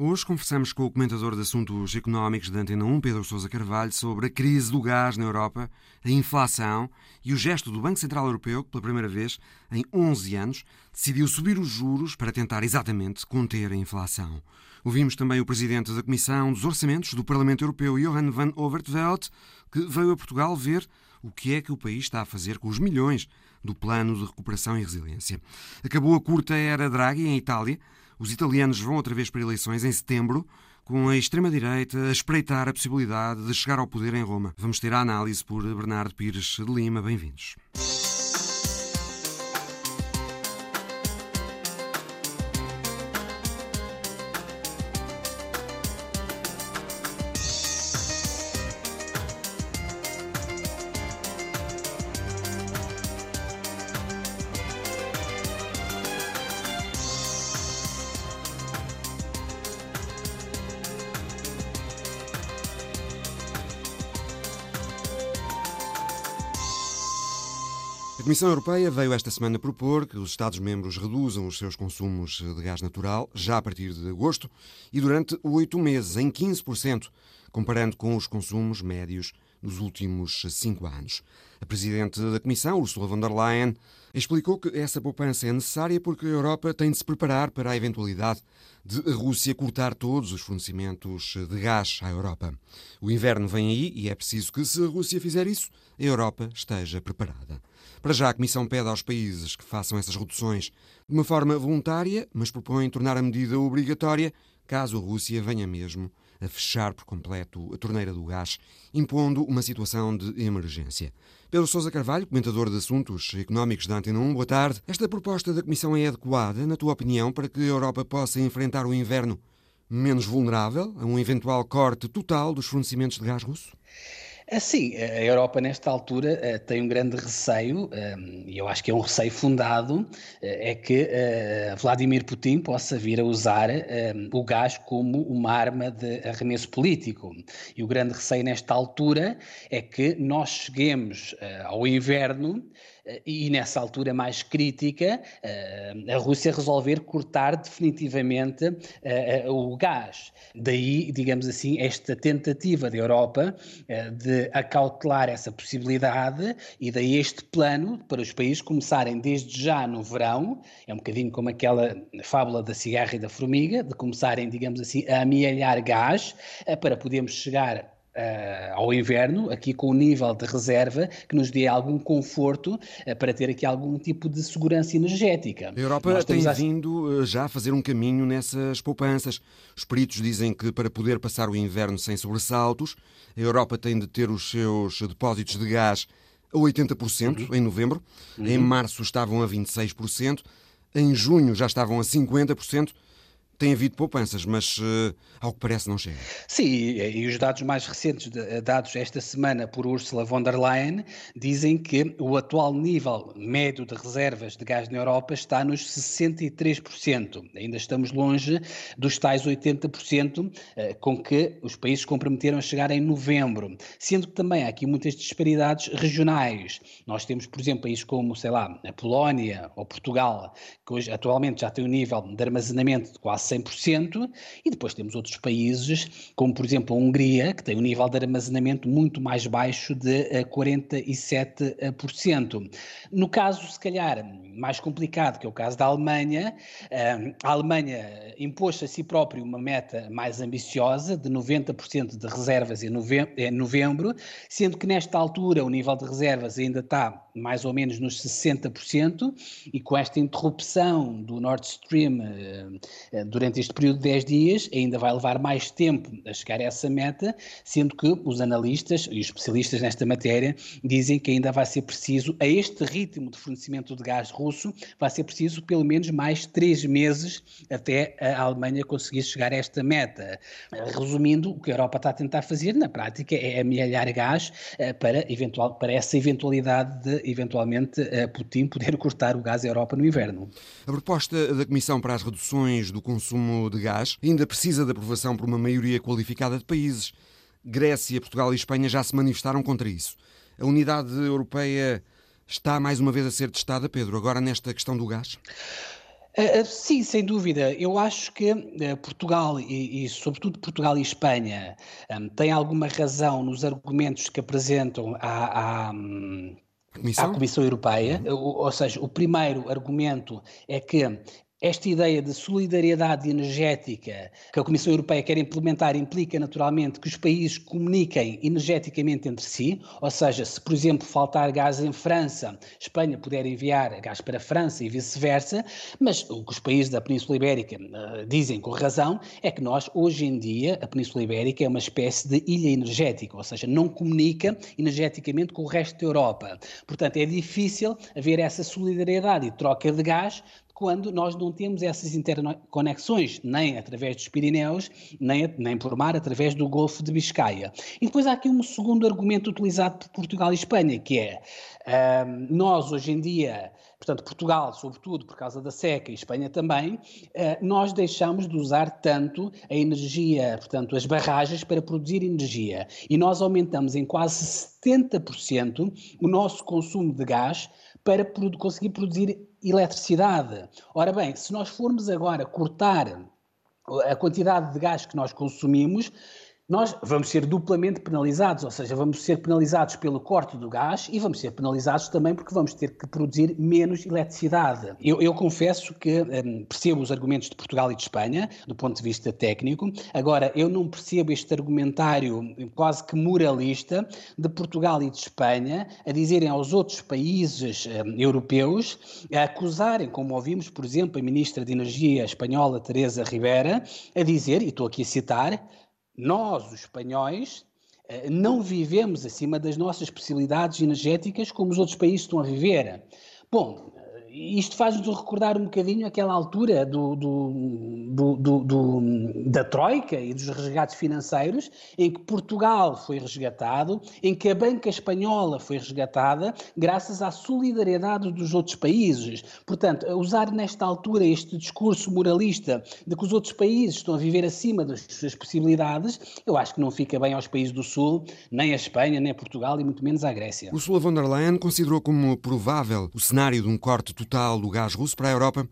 Hoje conversamos com o comentador de assuntos económicos da Antena 1, Pedro Sousa Carvalho, sobre a crise do gás na Europa, a inflação e o gesto do Banco Central Europeu, que pela primeira vez em 11 anos decidiu subir os juros para tentar exatamente conter a inflação. Ouvimos também o presidente da Comissão dos Orçamentos do Parlamento Europeu, Johan van Overtveld, que veio a Portugal ver o que é que o país está a fazer com os milhões do Plano de Recuperação e Resiliência. Acabou a curta era Draghi em Itália os italianos vão outra vez para eleições em setembro, com a extrema-direita a espreitar a possibilidade de chegar ao poder em Roma. Vamos ter a análise por Bernardo Pires de Lima. Bem-vindos. Comissão Europeia veio esta semana propor que os Estados-membros reduzam os seus consumos de gás natural já a partir de agosto e durante oito meses, em 15%, comparando com os consumos médios nos últimos cinco anos. A Presidente da Comissão, Ursula von der Leyen, explicou que essa poupança é necessária porque a Europa tem de se preparar para a eventualidade de a Rússia cortar todos os fornecimentos de gás à Europa. O inverno vem aí e é preciso que, se a Rússia fizer isso, a Europa esteja preparada. Para já, a Comissão pede aos países que façam essas reduções de uma forma voluntária, mas propõe tornar a medida obrigatória caso a Rússia venha mesmo a fechar por completo a torneira do gás, impondo uma situação de emergência. Pedro Sousa Carvalho, comentador de assuntos económicos da Antena 1, boa tarde. Esta proposta da Comissão é adequada, na tua opinião, para que a Europa possa enfrentar o inverno menos vulnerável a um eventual corte total dos fornecimentos de gás russo? Sim, a Europa nesta altura eh, tem um grande receio, ehm, e eu acho que é um receio fundado, eh, é que eh, Vladimir Putin possa vir a usar ehm, o gás como uma arma de arremesso político. E o grande receio nesta altura é que nós cheguemos ao inverno e nessa altura mais crítica, eh, a Rússia resolver cortar definitivamente eh, eh, o gás. Daí, digamos assim, esta tentativa da Europa de acautelar essa possibilidade e daí este plano para os países começarem desde já no verão, é um bocadinho como aquela fábula da cigarra e da formiga, de começarem, digamos assim, a amealhar gás para podermos chegar Uh, ao inverno, aqui com o nível de reserva que nos dê algum conforto uh, para ter aqui algum tipo de segurança energética. A Europa tem a... vindo uh, já a fazer um caminho nessas poupanças. Os peritos dizem que para poder passar o inverno sem sobressaltos, a Europa tem de ter os seus depósitos de gás a 80% uhum. em novembro, uhum. em março estavam a 26%, em junho já estavam a 50% tem havido poupanças, mas uh, ao que parece não chega. Sim, e, os dados mais recentes de, dados esta semana por Ursula von der Leyen dizem que o atual nível médio de reservas de gás na Europa está nos 63%. Ainda estamos longe dos tais 80% uh, eh, com que os países comprometeram a chegar em novembro, sendo que também há aqui muitas disparidades regionais. Nós temos, por exemplo, países como, sei lá, a Polónia ou Portugal, que hoje atualmente já têm um nível de armazenamento de quase 100%, e depois temos outros países, como por exemplo a Hungria, que tem um nível de armazenamento muito mais baixo de 47%. Eh, no caso, se calhar, mais complicado, que é o caso da Alemanha, eh, a Alemanha impôs a si próprio uma meta mais ambiciosa, de 90% de reservas em novembro, sendo que nesta altura o nível de reservas ainda está mais ou menos nos 60%, e com esta interrupção do Nord Stream eh, durante este período de 10 dias, ainda vai levar mais tempo a chegar a essa meta, sendo que os analistas e os especialistas nesta matéria dizem que ainda vai ser preciso, a este ritmo de fornecimento de gás russo, vai ser preciso pelo menos mais 3 meses até a Alemanha conseguir chegar a esta meta. Resumindo, o que a Europa está a tentar fazer na prática é amealhar gás eh, para, eventual, para essa eventualidade de eventualmente eh, Putin poder cortar o gás à Europa no inverno. A proposta da Comissão para as reduções do consumo de gás ainda precisa de aprovação por uma maioria qualificada de países. Grécia, Portugal e Espanha já se manifestaram contra isso. A unidade europeia está mais uma vez a ser testada, Pedro, agora nesta questão do gás? Uh, sim, sem dúvida. Eu acho que Portugal e, e, sobretudo, Portugal e Espanha têm alguma razão nos argumentos que apresentam à, à, à Comissão Europeia. Uhum. Ou, ou seja, o primeiro argumento é que esta ideia de solidariedade energética que a Comissão Europeia quer implementar implica naturalmente que os países comuniquem energeticamente entre si, ou seja, se por exemplo faltar gás em França, Espanha puder enviar gás para a França e vice-versa, mas o que os países da Península Ibérica uh, dizem com razão é que nós, hoje em dia, a Península Ibérica é uma espécie de ilha energética, ou seja, não comunica energeticamente com o resto da Europa. Portanto, é difícil haver essa solidariedade e troca de gás quando nós não temos essas interconexões, nem através dos Pirineus, nem, nem por mar, através do Golfo de Biscaia. E depois há aqui um segundo argumento utilizado por Portugal e Espanha, que é nós hoje em dia portanto, Portugal, sobretudo por causa da seca, e Espanha também, eh, nós deixamos de usar tanto a energia, portanto, as barragens para produzir energia. E nós aumentamos em quase 70% o nosso consumo de gás para conseguir produzir eletricidade. Ora bem, se nós formos agora cortar a quantidade de gás que nós consumimos, nós vamos ser duplamente penalizados, ou seja, vamos ser penalizados pelo corte do gás e vamos ser penalizados também porque vamos ter que produzir menos eletricidade. Eu, eu confesso que um, percebo os argumentos de Portugal e de Espanha, do ponto de vista técnico, agora eu não percebo este argumentário quase que moralista de Portugal e de Espanha a dizerem aos outros países um, europeus, a acusarem, como ouvimos, por exemplo, a Ministra de Energia espanhola, Teresa Rivera, a dizer, e estou aqui a citar, nós, os espanhóis, eh, não vivemos acima das nossas possibilidades energéticas como os outros países estão a viver. Bom, isto faz-nos recordar um bocadinho aquela altura do, do, do, da Troika e dos resgates financeiros, em que Portugal foi resgatado, em que a banca espanhola foi resgatada, graças à solidariedade dos outros países. Portanto, usar nesta altura este discurso moralista de que os outros países estão a viver acima das suas possibilidades, eu acho que não fica bem aos países do Sul, nem a Espanha, nem a Portugal e muito menos à Grécia. Ursula von der Leyen considerou como provável o cenário de um corte total do gás russo para a Europa?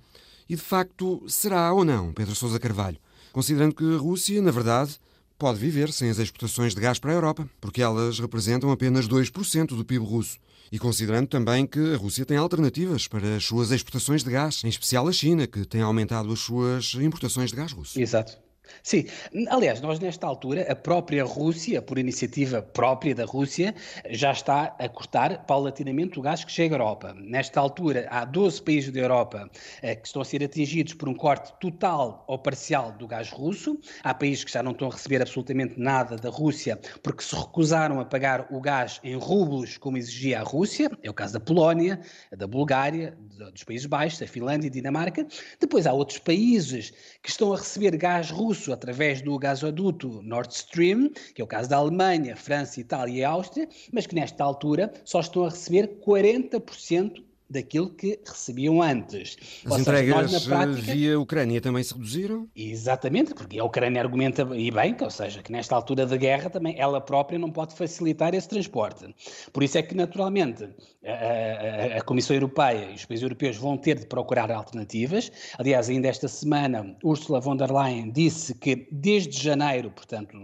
E de facto, será ou não, Pedro Sousa Carvalho? Considerando que a Rússia, na verdade, pode viver sem as exportações de gás para a Europa, porque elas representam apenas 2% do PIB russo. E considerando também que a Rússia tem alternativas para as suas exportações de gás, em especial a China, que tem aumentado as suas importações de gás russo. Exato. Sim, aliás, nós nesta altura, a própria Rússia, por iniciativa própria da Rússia, já está a cortar paulatinamente o gás que chega à Europa. Nesta altura, há 12 países da Europa eh, que estão a ser atingidos por um corte total ou parcial do gás russo. Há países que já não estão a receber absolutamente nada da Rússia porque se recusaram a pagar o gás em rublos, como exigia a Rússia. É o caso da Polónia, da Bulgária, dos Países Baixos, da Finlândia e Dinamarca. Depois há outros países que estão a receber gás russo russo através do gasoduto Nord Stream, que é o caso da Alemanha, França, Itália e Áustria, mas que nesta altura só estão a receber 40% daquilo que recebiam antes. As Ou entregas seja, prática, via Ucrânia também se reduziram? Exatamente, porque a Ucrânia argumenta, e bem, ou seja, que nesta altura da guerra também ela própria não pode facilitar esse transporte. Por isso é que, naturalmente, a, a, a Comissão Europeia e os países europeus vão ter de procurar alternativas. Aliás, ainda esta semana, Ursula von der Leyen disse que desde janeiro, portanto,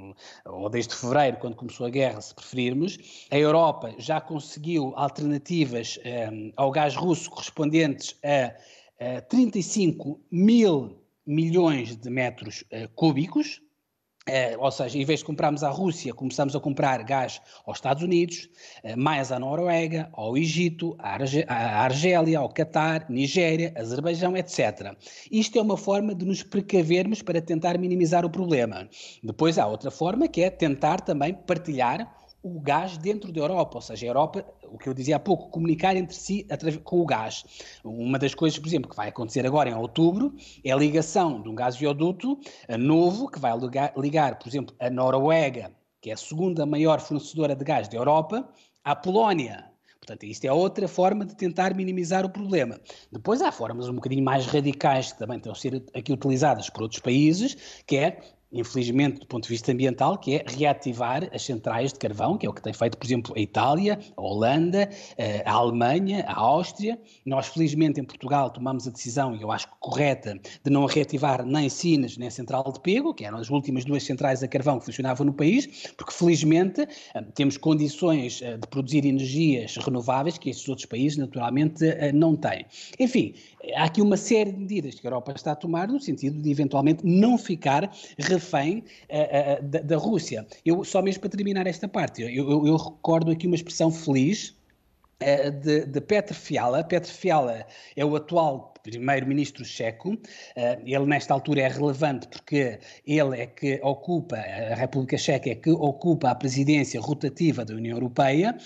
ou desde fevereiro, quando começou a guerra, se preferirmos, a Europa já conseguiu alternativas um, eh, ao gás gás russo correspondentes a, a 35 mil milhões de metros uh, cúbicos, uh, ou seja, em vez de comprarmos à Rússia, começamos a comprar gás aos Estados Unidos, uh, mais à Noruega, ao Egito, à, Arge à Argélia, ao Catar, Nigéria, Azerbaijão, etc. Isto é uma forma de nos precavermos para tentar minimizar o problema. Depois há outra forma que é tentar também partilhar o gás dentro da Europa, ou seja, a Europa, o que eu dizia há pouco, comunicar entre si com o gás. Uma das coisas, por exemplo, que vai acontecer agora em outubro é a ligação de um gasoduto novo que vai ligar, ligar, por exemplo, a Noruega, que é a segunda maior fornecedora de gás da Europa, à Polónia. Portanto, isto é outra forma de tentar minimizar o problema. Depois há formas um bocadinho mais radicais que também estão a ser aqui utilizadas por outros países, que é infelizmente, do ponto de vista ambiental, que é reativar as centrais de carvão, que é o que tem feito, por exemplo, a Itália, a Holanda, eh, a Alemanha, a Áustria. Nós, felizmente, em Portugal tomamos a decisão, e eu acho correta, de não reativar nem Sines nem a Central de Pego, que eram as últimas duas centrais a carvão que funcionavam no país, porque, felizmente, eh, temos condições eh, de produzir energias renováveis que estes outros países, naturalmente, não têm. Enfim, há aqui uma série de medidas que a Europa está a tomar no sentido de, eventualmente, não ficar refém uh, uh, da, da, Rússia. Eu, só mesmo para terminar esta parte, eu, eu, eu recordo aqui uma expressão feliz de, de Petr Fiala. Petr Fiala é o atual primeiro-ministro checo. Ele, nesta altura, é relevante porque ele é que ocupa, a República Checa é que ocupa a presidência rotativa da União Europeia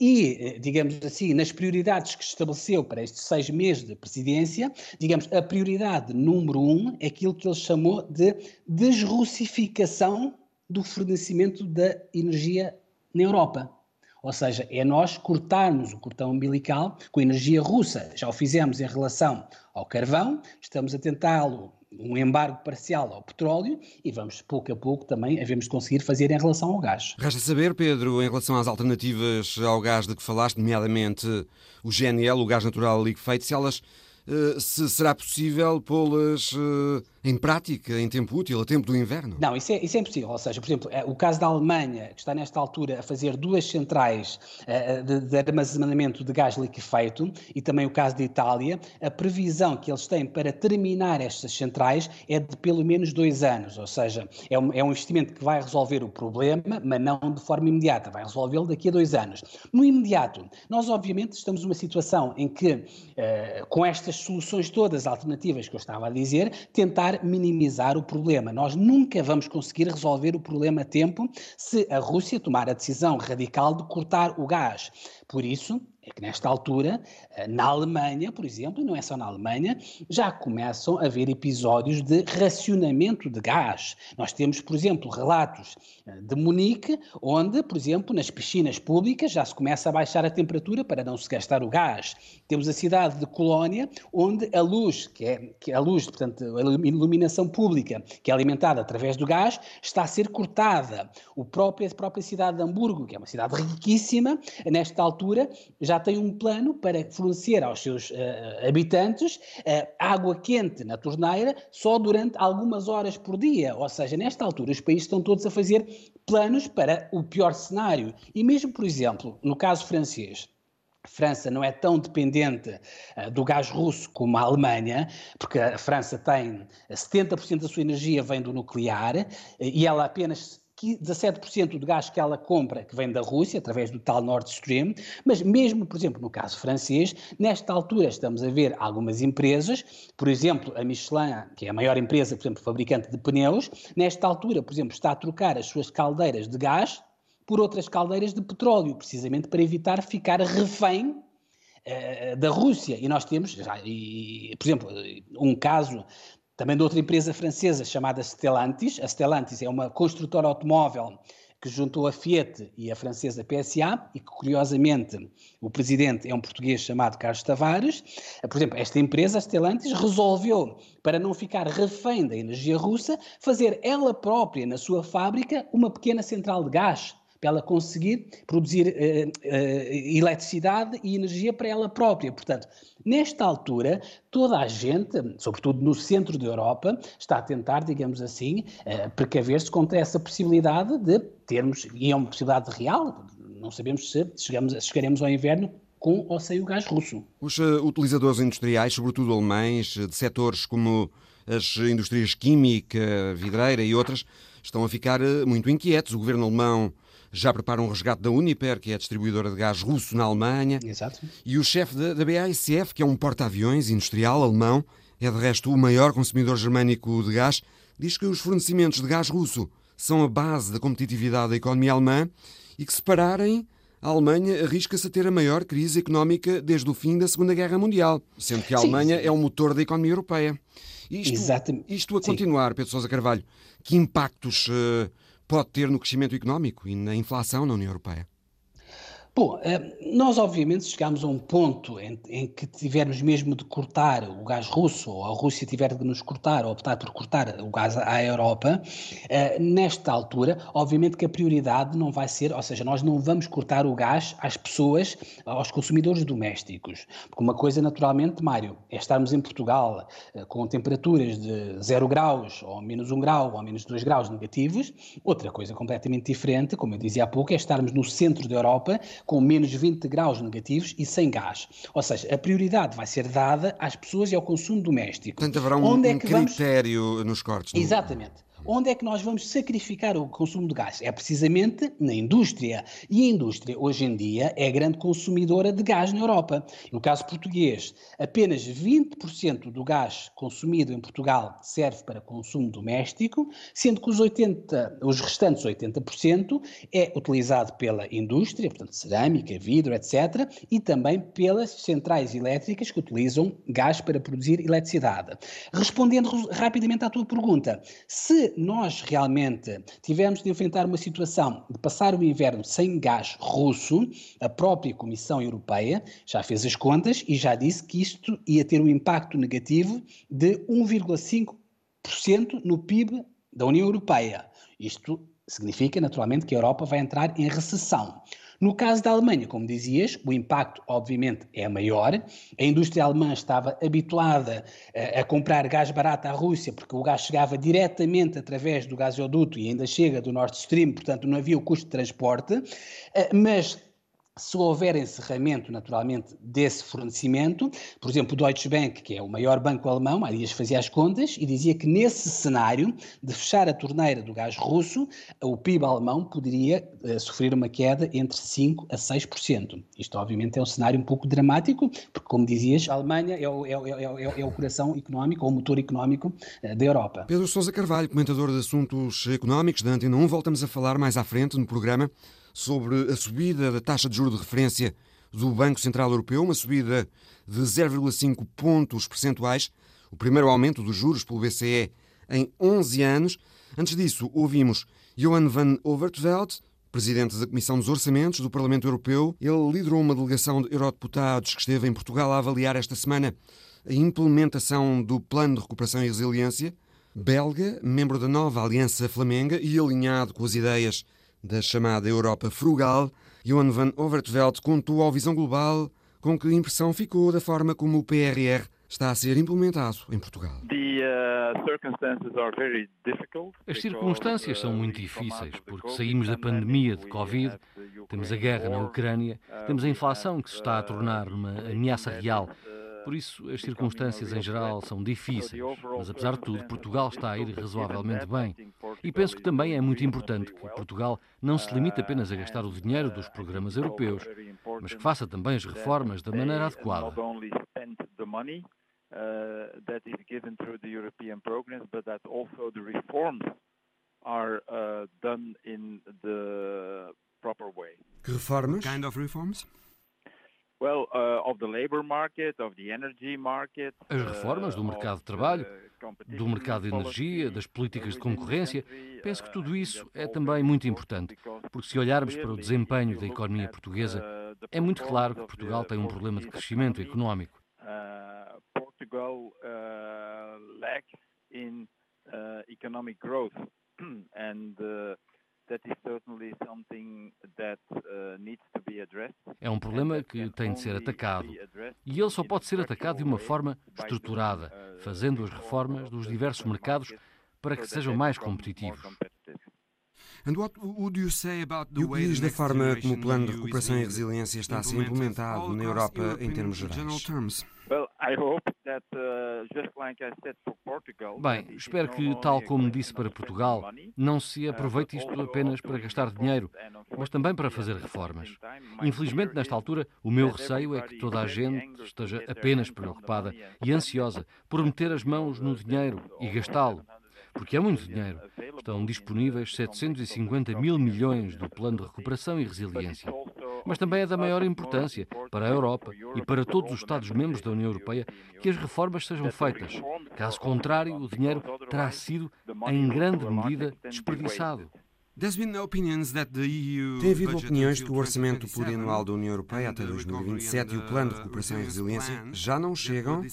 e, digamos assim, nas prioridades que estabeleceu para estes seis meses de presidência, digamos, a prioridade número um é aquilo que ele chamou de desrussificação do fornecimento da energia na Europa. Ou seja, é nós cortarmos o cortão umbilical com energia russa. Já o fizemos em relação ao carvão, estamos a tentá-lo um embargo parcial ao petróleo e vamos pouco a pouco também havemos de conseguir fazer em relação ao gás. Resta saber, Pedro, em relação às alternativas ao gás de que falaste, nomeadamente o GNL, o gás natural liquefeito, se elas eh, se será possível pô-las eh, em prática, em tempo útil, a tempo do inverno? Não, isso é, isso é impossível. Ou seja, por exemplo, é, o caso da Alemanha, que está nesta altura a fazer duas centrais uh, de, de, armazenamento de gás liquefeito, e também o caso da Itália, a previsão que eles têm para terminar estas centrais é de pelo menos dois anos. Ou seja, é um, é um investimento que vai resolver o problema, mas não de forma imediata, vai resolvê-lo daqui a dois anos. No imediato, nós obviamente estamos numa situação em que, com estas soluções todas alternativas que eu estava a dizer, tentar minimizar o problema. Nós nunca vamos conseguir resolver o problema a tempo se a Rússia tomar a decisão radical de cortar o gás. Por isso, é que nesta altura, eh, na Alemanha, por exemplo, e não é só na Alemanha, já começam a haver episódios de racionamento de gás. Nós temos, por exemplo, relatos eh, de Munique, onde, por exemplo, nas piscinas públicas já se começa a baixar a temperatura para não se gastar o gás. Temos a cidade de Colónia, onde a luz, que é, que a luz, portanto, a iluminação pública, que é alimentada através do gás, está a ser cortada. O próprio, a própria cidade de Hamburgo, que é uma cidade riquíssima, nesta altura já já tem um plano para fornecer aos seus uh, habitantes uh, água quente na torneira só durante algumas horas por dia. Ou seja, nesta altura os países estão todos a fazer planos para o pior cenário. E mesmo, por exemplo, no caso francês, França não é tão dependente uh, do gás russo como a Alemanha, porque a França tem 70% da sua energia vem do nuclear e ela apenas 17% do gás que ela compra que vem da Rússia, através do tal Nord Stream, mas mesmo, por exemplo, no caso francês, nesta altura estamos a ver algumas empresas, por exemplo, a Michelin, que é a maior empresa, por exemplo, fabricante de pneus, nesta altura, por exemplo, está a trocar as suas caldeiras de gás por outras caldeiras de petróleo, precisamente para evitar ficar refém uh, da Rússia. E nós temos, já, e, por exemplo, um caso também de outra empresa francesa chamada Stellantis. A Stellantis é uma construtora automóvel que juntou a Fiat e a francesa PSA e que, curiosamente, o presidente é um português chamado Carlos Tavares. Por exemplo, esta empresa, a Stellantis, resolveu, para não ficar refém da energia russa, fazer ela própria, na sua fábrica, uma pequena central de gás para ela conseguir produzir uh, uh, eletricidade e energia para ela própria. Portanto, nesta altura, toda a gente, sobretudo no centro da Europa, está a tentar, digamos assim, uh, precaver-se contra essa possibilidade de termos, e é uma possibilidade real, não sabemos se chegamos, chegaremos ao inverno com ou sem o gás russo. Os utilizadores industriais, sobretudo alemães, de setores como as indústrias química, vidreira e outras, estão a ficar muito inquietos. O governo alemão já prepara um resgate da Uniper, que é a distribuidora de gás russo na Alemanha. Exato. E o chefe da, da BASF, que é um porta-aviões industrial alemão, é de resto o maior consumidor germânico de gás, diz que os fornecimentos de gás russo são a base da competitividade da economia alemã e que se pararem a Alemanha arrisca-se a ter a maior crise económica desde o fim da Segunda Guerra Mundial, sendo que a Alemanha sim, sim. é o motor da economia europeia. Isto, Exatamente. isto a continuar, Pedro Sousa Carvalho, que impactos uh, pode ter no crescimento económico e na inflação na União Europeia? Bom, eh, nós obviamente chegámos a um ponto em, em, que tivermos mesmo de cortar o gás russo, ou a Rússia tiver de nos cortar, ou optar por cortar o gás à Europa, eh, nesta altura, obviamente que a prioridade não vai ser, ou seja, nós não vamos cortar o gás às pessoas, aos consumidores domésticos. Porque uma coisa, naturalmente, Mário, é estarmos em Portugal eh, com temperaturas de 0 graus, ou menos 1 grau, ou menos 2 graus negativos. Outra coisa completamente diferente, como eu dizia há pouco, é estarmos no centro da Europa com menos 20 graus negativos e sem gás. Ou seja, a prioridade vai ser dada às pessoas e ao consumo doméstico. Portanto, haverá um, Onde é um critério vamos... nos cortes. Exatamente. Onde é que nós vamos sacrificar o consumo de gás? É precisamente na indústria. E a indústria, hoje em dia, é grande consumidora de gás na Europa. No caso português, apenas 20% do gás consumido em Portugal serve para consumo doméstico, sendo que os, 80, os restantes 80% é utilizado pela indústria, portanto, cerâmica, vidro, etc., e também pelas centrais elétricas que utilizam gás para produzir eletricidade. Respondendo rapidamente à tua pergunta, se nós realmente tivermos de enfrentar uma situação de passar o inverno sem gás russo, a própria Comissão Europeia já fez as contas e já disse que isto ia ter um impacto negativo de 1,5% no PIB da União Europeia. Isto significa, naturalmente, que a Europa vai entrar em recessão. No caso da Alemanha, como dizias, o impacto, obviamente, é maior. A indústria alemã estava habituada a, eh, a comprar gás barato à Rússia, porque o gás chegava diretamente através do gasoduto e ainda chega do Nord Stream, portanto, não havia o custo de transporte. Eh, mas se houver encerramento, naturalmente, desse fornecimento, por exemplo, o Deutsche Bank, que é o maior banco alemão, há dias fazia as contas e dizia que nesse cenário de fechar a torneira do gás russo, o PIB alemão poderia uh, sofrer uma queda entre 5% a 6%. Isto, obviamente, é um cenário um pouco dramático, porque, como dizias, a Alemanha é o, é, é, é, é o coração económico, ou o motor económico uh, da Europa. Pedro Sousa Carvalho, comentador de assuntos económicos da Antena 1, voltamos a falar mais à frente no programa sobre a subida da taxa de juros de referência do Banco Central Europeu, uma subida de 0,5 pontos percentuais, o primeiro aumento dos juros pelo BCE em 11 anos. Antes disso, ouvimos Johan van Overtveld, presidente da Comissão dos Orçamentos do Parlamento Europeu. Ele liderou uma delegação de eurodeputados que esteve em Portugal a avaliar esta semana a implementação do Plano de Recuperação e Resiliência. Belga, membro da nova Aliança Flamenga e alinhado com as ideias da chamada Europa frugal, Johan van Overtveld contou ao Visão Global com que impressão ficou da forma como o PRR está a ser implementado em Portugal. Uh, As circunstâncias são muito difíceis, porque saímos da pandemia de Covid, temos a guerra na Ucrânia, temos a inflação que se está a tornar uma ameaça real por isso, as circunstâncias em geral são difíceis, mas apesar de tudo, Portugal está a ir razoavelmente bem. E penso que também é muito importante que Portugal não se limite apenas a gastar o dinheiro dos programas europeus, mas que faça também as reformas da maneira adequada. Que reformas? Kind of reforms? Uh, As reformas do mercado de trabalho, do mercado de energia, das políticas de concorrência, penso que tudo isso é também muito importante, porque se olharmos para o desempenho da economia portuguesa, é muito claro que Portugal tem um problema de crescimento económico. Uh, Portugal uh, lacks in economic growth and é um problema que tem de ser atacado. E ele só pode ser atacado de uma forma estruturada, fazendo as reformas dos diversos mercados para que sejam mais competitivos. E o que diz da forma como o plano de recuperação e resiliência está a ser implementado na Europa em termos gerais? Uh, Bem, espero que, tal como disse para Portugal, não se uh, aproveite isto apenas para gastar dinheiro, mas também para fazer reformas. Infelizmente, nesta altura, o meu receio é que toda a gente esteja apenas preocupada e ansiosa por meter as mãos no dinheiro e gastá-lo porque é muito dinheiro. Estão disponíveis 750 mil milhões do Plano de Recuperação e Resiliência. Mas também é da maior importância para a Europa e para todos os Estados-membros da União Europeia que as reformas sejam feitas. Caso contrário, o dinheiro terá sido, em grande medida, desperdiçado. Tem havido opiniões que o orçamento plurianual da União Europeia até 2027 e o plano de recuperação e resiliência já não chegam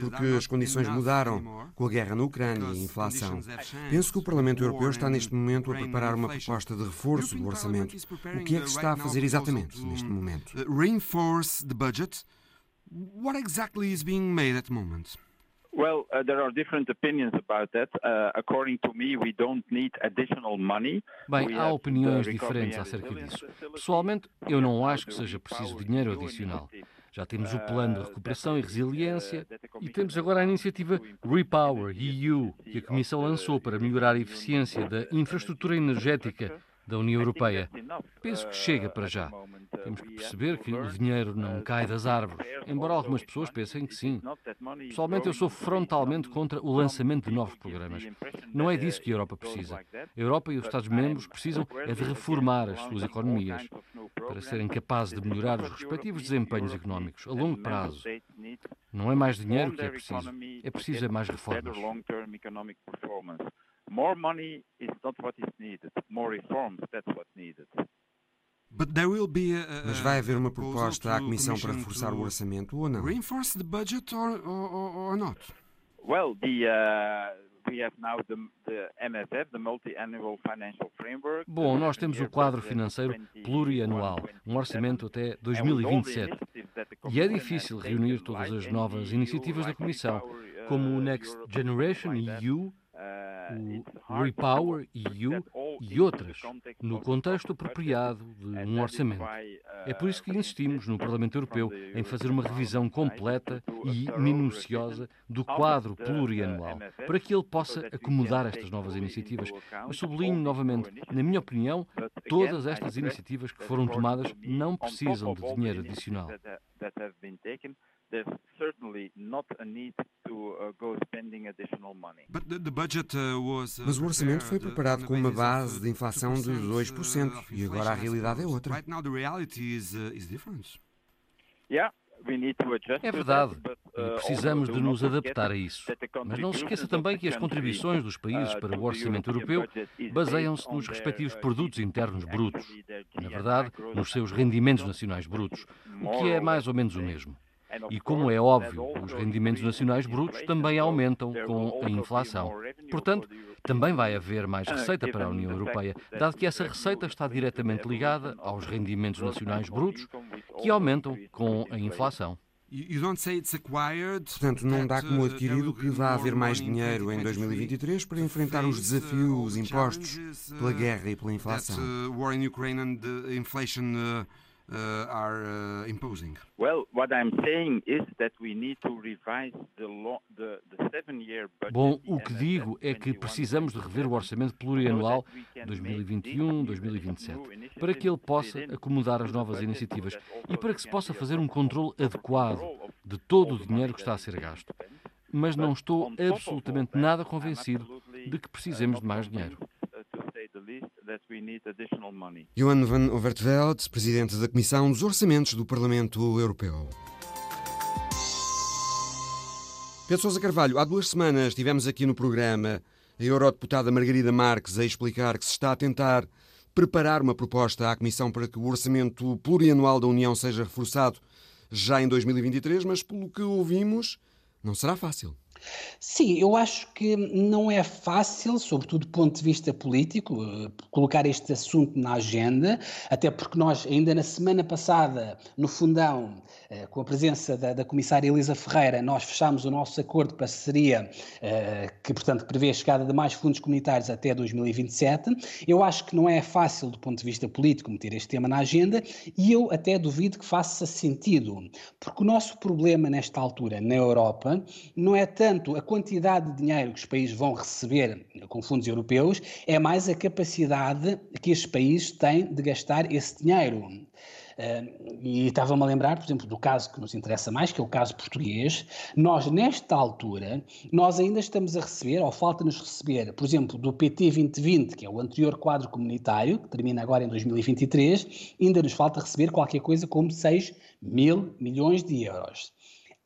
porque as condições mudaram com a guerra na Ucrânia e a inflação. Penso que o Parlamento Europeu está neste momento a preparar uma proposta de reforço do orçamento. O que é que se está a fazer exatamente neste momento? Reinforce the budget. What exactly is being made at the moment? Well, uh, there are different opinions about that. Uh, according to me, we don't need additional money. Bem, há opiniões diferentes acerca disso. Pessoalmente, eu não acho que seja preciso dinheiro adicional. Já temos o plano de recuperação e resiliência e temos agora a iniciativa Repower EU, que a Comissão lançou para melhorar a eficiência da infraestrutura energética da União Europeia. Penso que chega para já. Temos que perceber que o dinheiro não cai das árvores, embora algumas pessoas pensem que sim. Pessoalmente, eu sou frontalmente contra o lançamento de novos programas. Não é disso que a Europa precisa. A Europa e os Estados-membros precisam é de reformar as suas economias para serem capazes de melhorar os respectivos desempenhos económicos a longo prazo. Não é mais dinheiro que é preciso, é preciso é mais reformas. More money is not what is needed. More reforms, that's what's needed. Mas vai haver uma proposta à Comissão para reforçar o orçamento ou não? Reinforce the budget or, or, or not? Well, the, uh... Bom, nós temos o quadro financeiro plurianual, um orçamento até 2027. E é difícil reunir todas as novas iniciativas da Comissão, como o Next Generation EU o Repower EU e outras, no contexto apropriado de um orçamento. É por isso que insistimos no Parlamento Europeu em fazer uma revisão completa e minuciosa do quadro plurianual, para que ele possa acomodar estas novas iniciativas. Mas sublinho novamente, na minha opinião, todas estas iniciativas que foram tomadas não precisam de dinheiro adicional there's certainly not a need to uh, go spending additional money. But the, the budget uh, was, uh, Mas o orçamento foi preparado com uma base de inflação de 2% uh, e agora a realidade é outra. Right now the reality is, uh, is different. Yeah, é verdade, e precisamos de nos adaptar a isso. Mas não se esqueça também que as contribuições dos países para o orçamento europeu baseiam-se nos respectivos produtos internos brutos. Na verdade, nos seus rendimentos nacionais brutos, o que é mais ou menos o mesmo. E como é óbvio, os rendimentos nacionais brutos também aumentam com a inflação. Portanto, também vai haver mais receita para a União Europeia, dado que essa receita está diretamente ligada aos rendimentos nacionais brutos, que aumentam com a inflação. Portanto, não dá como adquirido que vai haver mais dinheiro em 2023 para enfrentar os desafios impostos pela guerra e pela inflação. uh, are uh, imposing? Well, what I'm saying is that we need to revise the, the, the seven-year budget. Bom, o que digo é que precisamos de rever o orçamento plurianual 2021-2027 para que ele possa acomodar as novas iniciativas e para que se possa fazer um controle adequado de todo o dinheiro que está a ser gasto. Mas não estou absolutamente nada convencido de que precisemos de mais dinheiro. Johan van Overtveld, presidente da Comissão dos Orçamentos do Parlamento Europeu. Pedro Sousa Carvalho, há duas semanas tivemos aqui no programa a eurodeputada Margarida Marques a explicar que se está a tentar preparar uma proposta à Comissão para que o orçamento plurianual da União seja reforçado já em 2023, mas pelo que ouvimos, não será fácil. Sim, eu acho que não é fácil, sobretudo do ponto de vista político, eh, colocar este assunto na agenda, até porque nós, ainda na semana passada, no Fundão, com a presença da, da Comissária Elisa Ferreira, nós fechámos o nosso acordo de parceria, eh, que, portanto, prevê a chegada de mais fundos comunitários até 2027. Eu acho que não é fácil, do ponto de vista político, meter este tema na agenda e eu até duvido que faça sentido, porque o nosso problema nesta altura na Europa não é tanto a quantidade de dinheiro que os países vão receber com fundos europeus é mais a capacidade que estes países têm de gastar esse dinheiro. E estava-me a lembrar, por exemplo, do caso que nos interessa mais, que é o caso português. Nós, nesta altura, nós ainda estamos a receber, ou falta-nos receber, por exemplo, do PT 2020, que é o anterior quadro comunitário, que termina agora em 2023, ainda nos falta receber qualquer coisa como 6 mil milhões de euros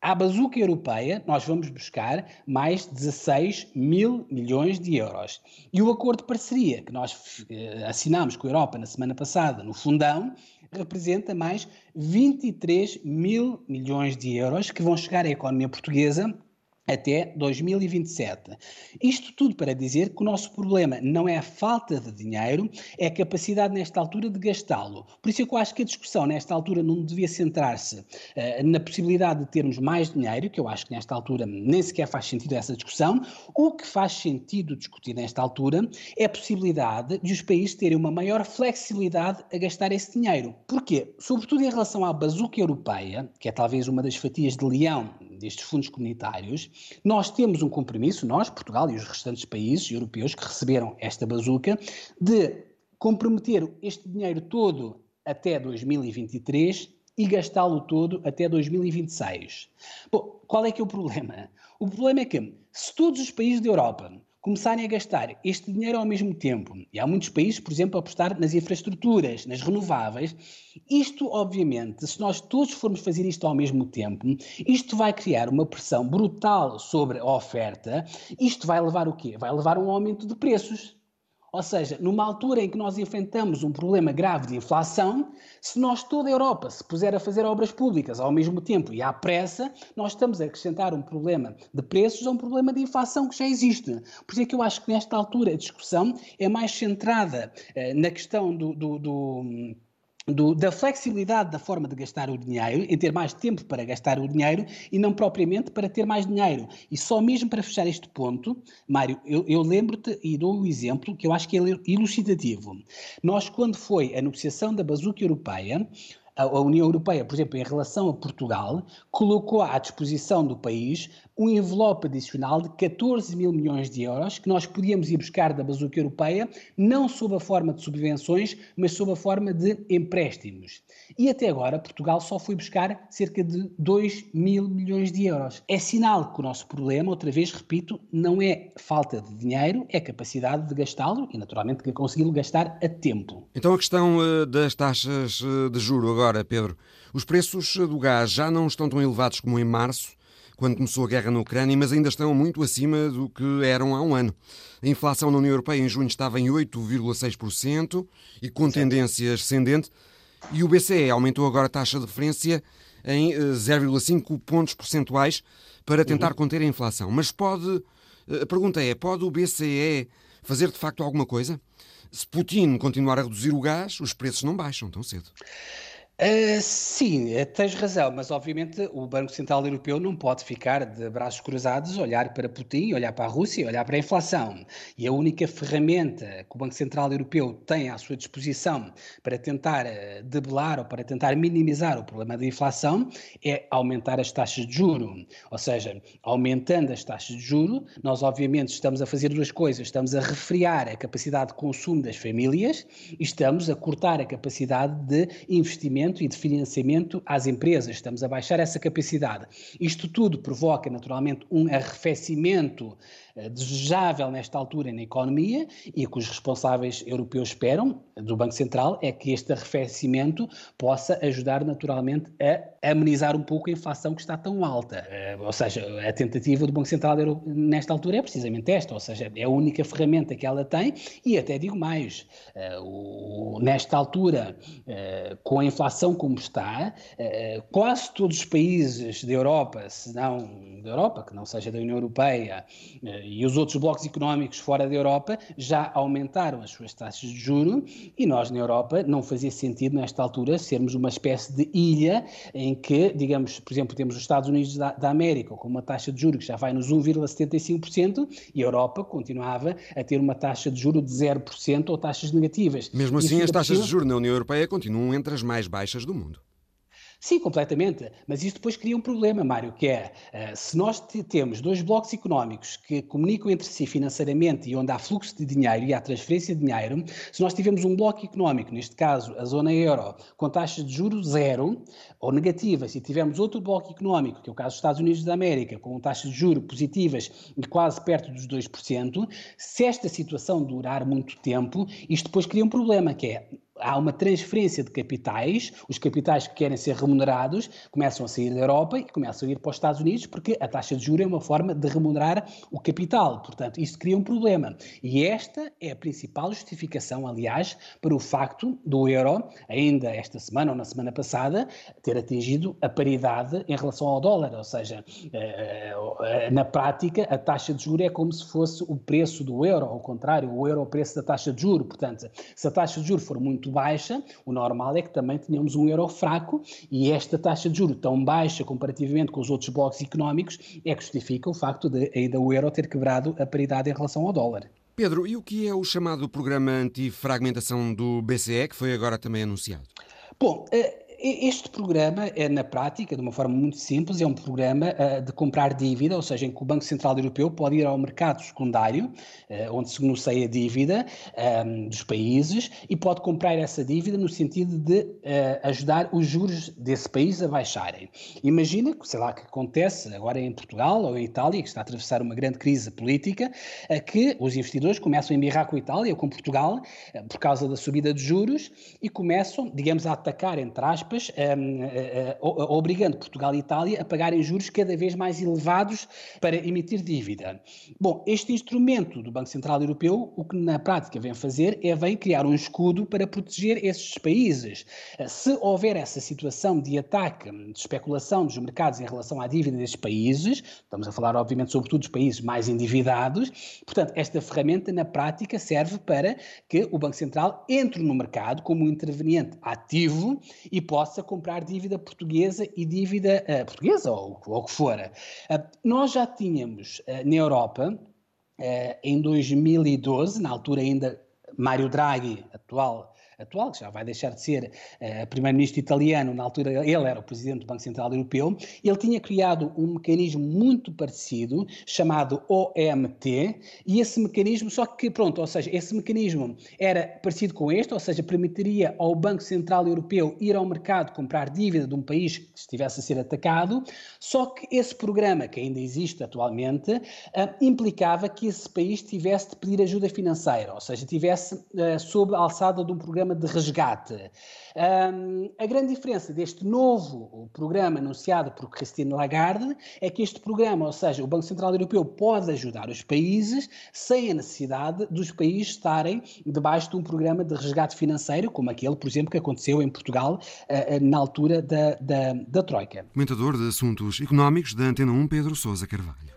à bazuca europeia, nós vamos buscar mais 16 mil milhões de euros. E o acordo de parceria que nós eh, assinámos com a Europa na semana passada, no fundão, representa mais 23 mil milhões de euros que vão chegar à economia portuguesa até 2027. Isto tudo para dizer que o nosso problema não é a falta de dinheiro, é a capacidade nesta altura de gastá-lo. Por isso é que eu acho que a discussão nesta altura não devia centrar-se uh, na possibilidade de termos mais dinheiro, que eu acho que nesta altura nem sequer faz sentido essa discussão. O que faz sentido discutir nesta altura é a possibilidade de os países terem uma maior flexibilidade a gastar esse dinheiro. Porquê? Sobretudo em relação à bazuca europeia, que é talvez uma das fatias de leão destes fundos comunitários, nós temos um compromisso, nós, Portugal e os restantes países europeus que receberam esta bazuca, de comprometer este dinheiro todo até 2023 e gastá-lo todo até 2026. Bom, qual é que é o problema? O problema é que se todos os países da Europa começarem a gastar este dinheiro ao mesmo tempo, e há muitos países, por exemplo, a apostar nas infraestruturas, nas renováveis, isto, obviamente, se nós todos formos fazer isto ao mesmo tempo, isto vai criar uma pressão brutal sobre a oferta, isto vai levar o quê? Vai levar um aumento de preços. Ou seja, numa altura em que nós enfrentamos um problema grave de inflação, se nós, toda a Europa, se puser a fazer obras públicas ao mesmo tempo e à pressa, nós estamos a acrescentar um problema de preços a um problema de inflação que já existe. Por isso é que eu acho que nesta altura a discussão é mais centrada eh, na questão do, do, do do, da flexibilidade da forma de gastar o dinheiro, em ter mais tempo para gastar o dinheiro e não propriamente para ter mais dinheiro. E só mesmo para fechar este ponto, Mário, eu, eu lembro-te e dou um exemplo que eu acho que é elucidativo. Nós, quando foi a negociação da bazuca europeia, a União Europeia, por exemplo, em relação a Portugal, colocou à disposição do país um envelope adicional de 14 mil milhões de euros que nós podíamos ir buscar da bazuca europeia, não sob a forma de subvenções, mas sob a forma de empréstimos. E até agora Portugal só foi buscar cerca de 2 mil milhões de euros. É sinal que o nosso problema, outra vez repito, não é falta de dinheiro, é capacidade de gastá-lo e naturalmente consegui-lo gastar a tempo. Então a questão uh, das taxas uh, de juro agora, Pedro. Os preços do gás já não estão tão elevados como em março quando começou a guerra na Ucrânia, mas ainda estão muito acima do que eram há um ano. A inflação na União Europeia em junho estava em 8,6% e com tendência ascendente, e o BCE aumentou agora a taxa de referência em 0,5 eh, pontos percentuais para tentar uhum. conter a inflação. Mas pode, eh, a pergunta é, pode o BCE fazer de facto alguma coisa? Se Putin continuar a reduzir o gás, os preços não baixam tão cedo. Uh, sim, eh, tens razão, mas obviamente o Banco Central Europeu não pode ficar de braços cruzados, olhar para Putin, olhar para a Rússia, olhar para a inflação. E a única ferramenta que o Banco Central Europeu tem à sua disposição para tentar eh, debelar ou para tentar minimizar o problema da inflação é aumentar as taxas de juro. Ou seja, aumentando as taxas de juro, nós obviamente estamos a fazer duas coisas: estamos a refriar a capacidade de consumo das famílias e estamos a cortar a capacidade de investimento e de financiamento às empresas, estamos a baixar essa capacidade. Isto tudo provoca, naturalmente, um arrefecimento desejável nesta altura na economia e que os responsáveis europeus esperam do Banco Central é que este arrefecimento possa ajudar naturalmente a amenizar um pouco a inflação que está tão alta. Eh, ou seja, a tentativa do Banco Central nesta altura é precisamente esta, ou seja, é a única ferramenta que ela tem e até digo mais, eh, nesta altura, com a inflação como está, quase todos os países da Europa, se não da Europa, que não seja da União Europeia, e os outros blocos económicos fora da Europa já aumentaram as suas taxas de juro e nós na Europa não fazia sentido nesta altura sermos uma espécie de ilha em que, digamos, por exemplo, temos os Estados Unidos da, da América com uma taxa de juro que já vai nos 1,75% e a Europa continuava a ter uma taxa de juro de 0% ou taxas negativas. Mesmo assim, as taxas de juro na União Europeia continuam entre as mais baixas do mundo. Sim, completamente. Mas isso depois cria um problema, Mário, que é uh, se nós temos dois blocos económicos que comunicam entre si financeiramente e onde há fluxo de dinheiro e há transferência de dinheiro, se nós tivermos um bloco económico, neste caso a zona euro, com taxas de juros zero ou negativas, e tivermos outro bloco económico, que é o caso dos Estados Unidos da América, com taxas de juros positivas e quase perto dos 2%, se esta situação durar muito tempo, isto depois cria um problema, que é há uma transferência de capitais, os capitais que querem ser remunerados começam a sair da Europa e começam a ir para os Estados Unidos porque a taxa de juros é uma forma de remunerar o capital. Portanto, isto cria um problema. E esta é a principal justificação, aliás, para o facto do euro, ainda esta semana ou na semana passada, ter atingido a paridade em relação ao dólar. Ou seja, eh, eh, na prática, a taxa de juros é como se fosse o preço do euro, ao contrário, o euro é o preço da taxa de juros. Portanto, se a taxa de juros for muito baixa, o normal é que também tenhamos um euro fraco e esta taxa de juros tão baixa comparativamente com os outros blocos económicos é que justifica o facto de ainda o euro ter quebrado a paridade em relação ao dólar. Pedro, e o que é o chamado programa antifragmentação do BCE, que foi agora também anunciado? Bom, uh, este programa é, na prática, de uma forma muito simples, é um programa uh, de comprar dívida, ou seja, em que o Banco Central Europeu pode ir ao mercado secundário, uh, onde se negocia a dívida um, ehm, dos países, e pode comprar essa dívida no sentido de uh, ajudar os juros desse país a baixarem. Imagina sei lá, que acontece agora em Portugal ou em Itália, que está a atravessar uma grande crise política, que os investidores começam a embirrar com a Itália ou com Portugal por causa da subida de juros e começam, digamos, a atacar, entre aspas, aspas, um, uh, uh, obrigando Portugal e Itália a pagarem juros cada vez mais elevados para emitir dívida. Bom, este instrumento do Banco Central Europeu, o que na prática vem fazer é vem criar um escudo para proteger esses países. Uh, se houver essa situação de ataque, de especulação dos mercados em relação à dívida desses países, estamos a falar obviamente sobretudo dos países mais endividados, portanto, esta ferramenta na prática serve para que o Banco Central entre no mercado como um interveniente ativo e possa possa comprar dívida portuguesa e dívida uh, portuguesa ou, o que for. Uh, nós já tínhamos uh, na Europa, em 2012, na altura ainda Mário Draghi, atual atual, que já vai deixar de ser uh, primeiro-ministro italiano, na altura ele era o presidente do Banco Central Europeu, ele tinha criado um mecanismo muito parecido, chamado OMT, e esse mecanismo, só que pronto, ou seja, esse mecanismo era parecido com este, ou seja, permitiria ao Banco Central Europeu ir ao mercado comprar dívida de um país que estivesse a ser atacado, só que esse programa, que ainda existe atualmente, uh, implicava que esse país tivesse de pedir ajuda financeira, ou seja, tivesse uh, sob a alçada de um programa programa de resgate. Um, a grande diferença deste novo programa anunciado por Christine Lagarde é que este programa, ou seja, o Banco Central Europeu pode ajudar os países sem a necessidade dos países estarem debaixo de um programa de resgate financeiro, como aquele, por exemplo, que aconteceu em Portugal uh, na altura da, da, da Troika. Comentador de Assuntos Económicos da Antena 1, Pedro Sousa Carvalho.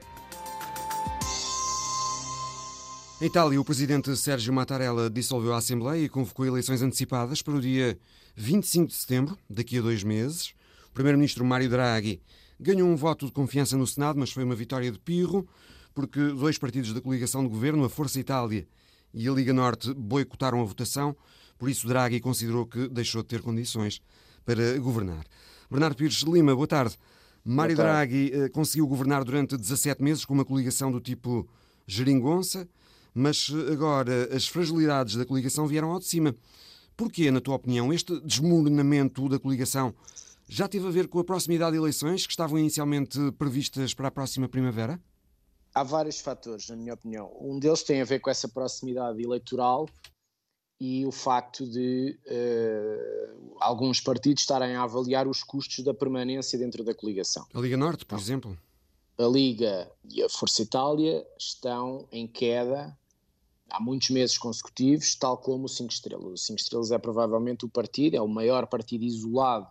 Em Itália, o presidente Sérgio Mattarella dissolveu a Assembleia e convocou eleições antecipadas para o dia 25 de setembro, daqui a dois meses. O primeiro-ministro Mário Draghi ganhou um voto de confiança no Senado, mas foi uma vitória de pirro, porque dois partidos da coligação de governo, a Força Itália e a Liga Norte, boicotaram a votação. Por isso, Draghi considerou que deixou de ter condições para governar. Bernardo Pires Lima, boa tarde. Mário boa tarde. Draghi eh, conseguiu governar durante 17 meses com uma coligação do tipo geringonça mas eh, agora as fragilidades da coligação vieram ao de cima. Porquê, na tua opinião, este desmoronamento da coligação já teve a ver com a proximidade de eleições que estavam inicialmente previstas para a próxima primavera? Há vários fatores, na minha opinião. Um deles tem a ver com essa proximidade eleitoral e o facto de uh, alguns partidos estarem a avaliar os custos da permanência dentro da coligação. A Liga Norte, por então, exemplo? A Liga e a Força Itália estão em queda há muitos meses consecutivos, tal como o 5 Estrelas. O 5 Estrelas é provavelmente o partido, é o maior partido isolado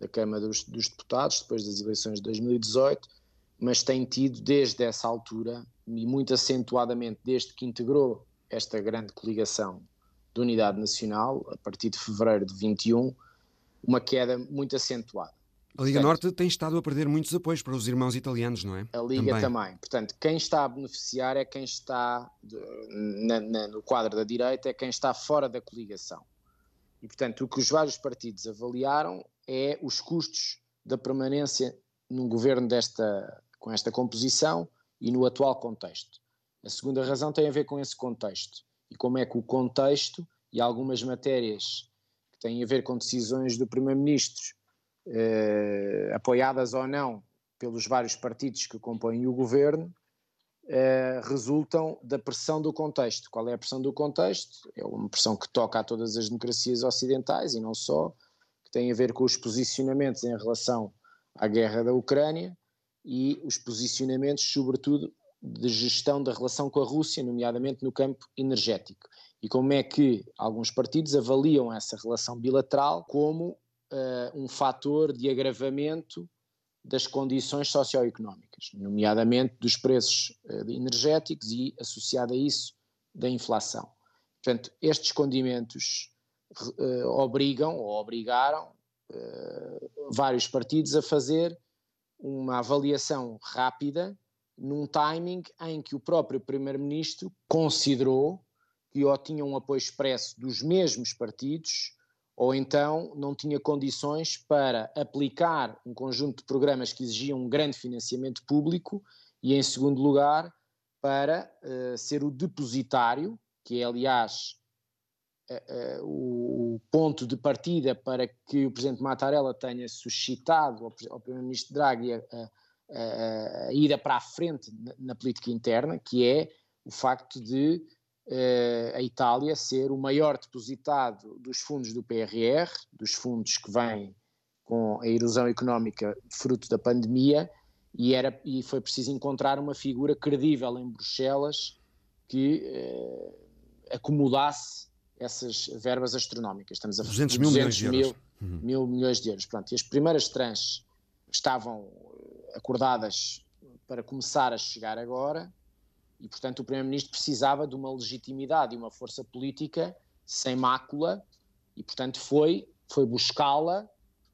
da Câmara dos, dos Deputados, depois das eleições de 2018, mas tem tido desde essa altura, e muito acentuadamente desde que integrou esta grande coligação de unidade nacional, a partir de fevereiro de 21, uma queda muito acentuada. A Liga Portanto, Norte tem estado a perder muitos apoios para os irmãos italianos, não é? A Liga também. também. Portanto, quem está a beneficiar é quem está na, na, no quadro da direita, é quem está fora da coligação. E, portanto, o que os vários partidos avaliaram é os custos da permanência num governo desta, com esta composição e no atual contexto. A segunda razão tem a ver com esse contexto e como é que o contexto e algumas matérias que têm a ver com decisões do Primeiro-Ministro eh, apoiadas ou não pelos vários partidos que compõem o governo, eh, resultam da pressão do contexto. Qual é a pressão do contexto? É uma pressão que toca a todas as democracias ocidentais e não só, que tem a ver com os posicionamentos em relação à guerra da Ucrânia e os posicionamentos, sobretudo, de gestão da relação com a Rússia, nomeadamente no campo energético. E como é que alguns partidos avaliam essa relação bilateral como uh, um fator de agravamento das condições socioeconómicas, nomeadamente dos preços uh, energéticos e, associado a isso, da inflação. Portanto, estes condimentos uh, obrigam ou obrigaram vários partidos a fazer uma avaliação rápida num timing em que o próprio Primeiro-Ministro considerou que ou tinha um apoio expresso dos mesmos partidos ou então não tinha condições para aplicar um conjunto de programas que exigiam um grande financiamento público e, em segundo lugar, para uh, ser o depositário, que é, aliás, uh, uh, o ponto de partida para que o Presidente Mattarella tenha suscitado ao, ao Primeiro-Ministro Draghi a, a, a, ida para a frente na, na política interna, que é o facto de uh, a Itália ser o maior depositado dos fundos do PRR, dos fundos que vêm com a erosão económica fruto da pandemia, e, era, e foi preciso encontrar uma figura credível em Bruxelas que uh, acomodasse essas verbas astronómicas. Estamos a 200 mil 200 milhões de euros. Mil, uhum. mil milhões de euros. Pronto, e as primeiras tranches estavam eh, acordadas para começar a chegar agora e, portanto, o Primeiro-Ministro precisava de uma legitimidade e uma força política sem mácula e, portanto, foi, foi buscá-la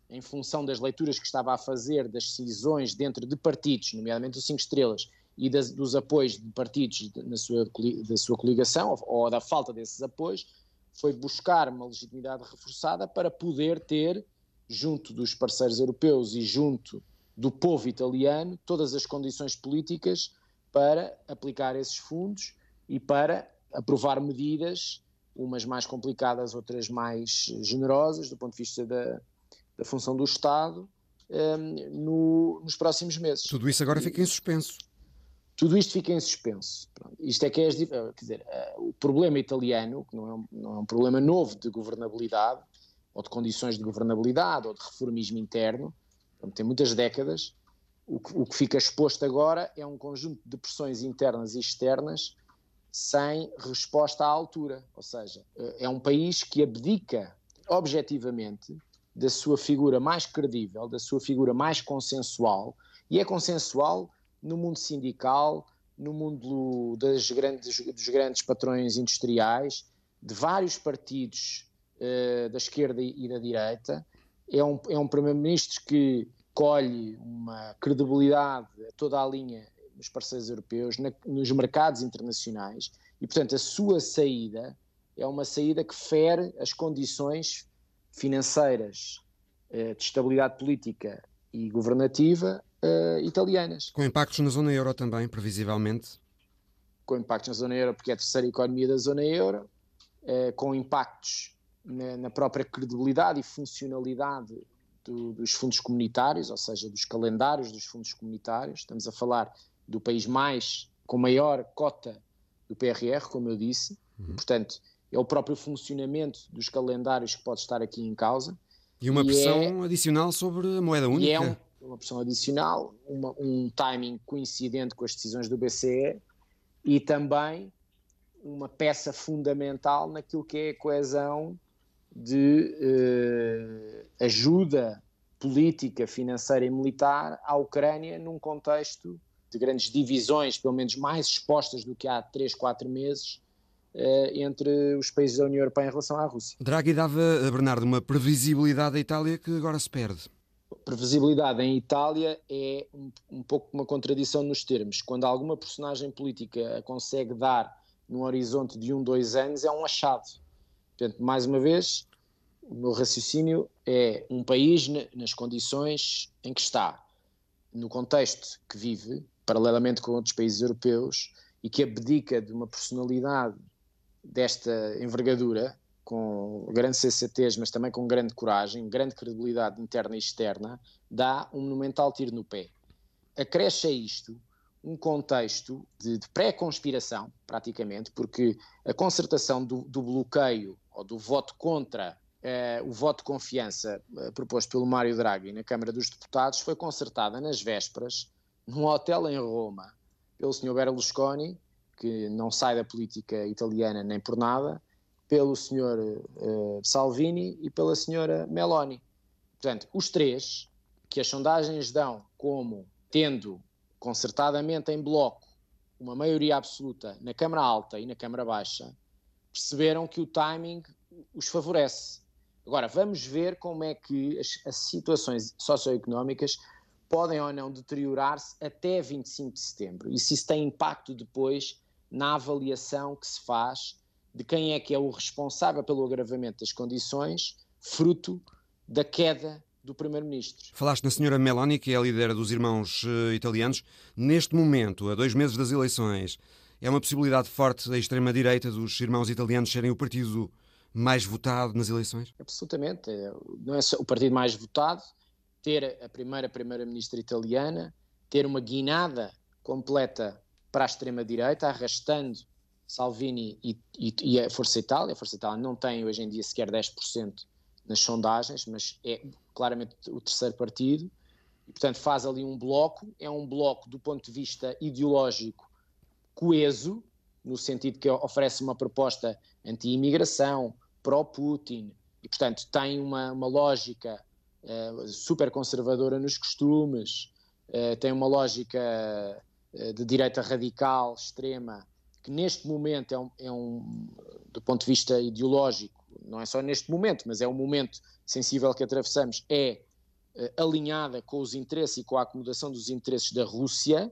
em função das leituras que estava a fazer das decisões dentro de partidos, nomeadamente os Cinco Estrelas, e das, dos apoios de partidos na sua, da sua coligação, ou, ou da falta desses apoios, foi buscar uma legitimidade reforçada para poder ter, junto dos parceiros europeus e junto do povo italiano, todas as condições políticas para aplicar esses fundos e para aprovar medidas, umas mais complicadas, outras mais generosas, do ponto de vista da, da função do Estado, um, no, nos próximos meses. Tudo isso agora fica em suspenso. Tudo isto fica em suspenso. Pronto. Isto é que é, quer dizer, uh, o problema italiano, que não é, um, não é um problema novo de governabilidade, ou de condições de governabilidade, ou de reformismo interno, tem muitas décadas, o que, o que fica exposto agora é um conjunto de pressões internas e externas sem resposta à altura. Ou seja, é um país que abdica objetivamente da sua figura mais credível, da sua figura mais consensual, e é consensual no mundo sindical, no mundo das grandes, dos grandes patrões industriais, de vários partidos uh, da esquerda e da direita. É um, é um primeiro-ministro que colhe uma credibilidade a toda a linha nos parceiros europeus, na, nos mercados internacionais, e portanto a sua saída é uma saída que fere as condições financeiras eh, de estabilidade política e governativa eh, italianas. Com impactos na zona euro também, previsivelmente? Com impactos na zona euro, porque é a terceira economia da zona euro, eh, com impactos na, na própria credibilidade e funcionalidade do, dos fundos comunitários, ou seja, dos calendários dos fundos comunitários. Estamos a falar do país mais com maior cota do PRR, como eu disse. Uhum. Portanto, é o próprio funcionamento dos calendários que pode estar aqui em causa. E uma e pressão é, adicional sobre a moeda única. E é um, uma pressão adicional, uma, um timing coincidente com as decisões do BCE e também uma peça fundamental naquilo que é a coesão de eh, ajuda política, financeira e militar à Ucrânia num contexto de grandes divisões, pelo menos mais expostas do que há 3, 4 meses, eh, entre os países da União Europeia em relação à Rússia. Draghi dava, a Bernardo, uma previsibilidade da Itália que agora se perde. Previsibilidade em Itália é um, um pouco uma contradição nos termos. Quando alguma personagem política a consegue dar num horizonte de um, dois anos, é um achado Portanto, mais uma vez, o meu raciocínio é um país nas condições em que está, no contexto que vive, paralelamente com outros países europeus, e que abdica de uma personalidade desta envergadura, com grande sensatez, mas também com grande coragem, grande credibilidade interna e externa, dá um monumental tiro no pé. Acresce a isto um contexto de, de pré-conspiração, praticamente, porque a concertação do, do, bloqueio ou do voto contra eh, o voto de confiança eh, proposto pelo Mário Draghi na Câmara dos Deputados foi concertada nas vésperas, num hotel em Roma, pelo Sr. Berlusconi, que não sai da política italiana nem por nada, pelo Sr. Eh, Salvini e pela Sra. Meloni. Portanto, os três, que as sondagens dão como tendo concertadamente em bloco uma maioria absoluta na Câmara Alta e na Câmara Baixa, perceberam que o timing os favorece. Agora, vamos ver como é que as, as situações socioeconómicas podem ou não deteriorar-se até 25 de setembro e se isso tem impacto depois na avaliação que se faz de quem é que é o responsável pelo agravamento das condições, fruto da queda do Primeiro-Ministro. Falaste na senhora Meloni, que é a líder dos irmãos uh, italianos. Neste momento, a dois meses das eleições, é uma possibilidade forte da extrema-direita dos irmãos italianos serem o partido mais votado nas eleições? Absolutamente. É, não é o partido mais votado, ter a primeira primeira-ministra italiana, ter uma guinada completa para a extrema-direita, arrastando Salvini e, e, e, a Força Itália. A Força Itália não tem hoje em dia sequer 10% nas sondagens, mas é claramente o terceiro partido, e portanto faz ali um bloco, é um bloco do ponto de vista ideológico coeso, no sentido que oferece uma proposta anti-imigração, pró-Putin, e portanto tem uma, uma lógica uh, super conservadora nos costumes, uh, tem uma lógica uh, de direita radical, extrema, que neste momento é um, é um, do ponto de vista ideológico, não é só neste momento, mas é um momento sensível que atravessamos, é alinhada com os interesses e com a acomodação dos interesses da Rússia,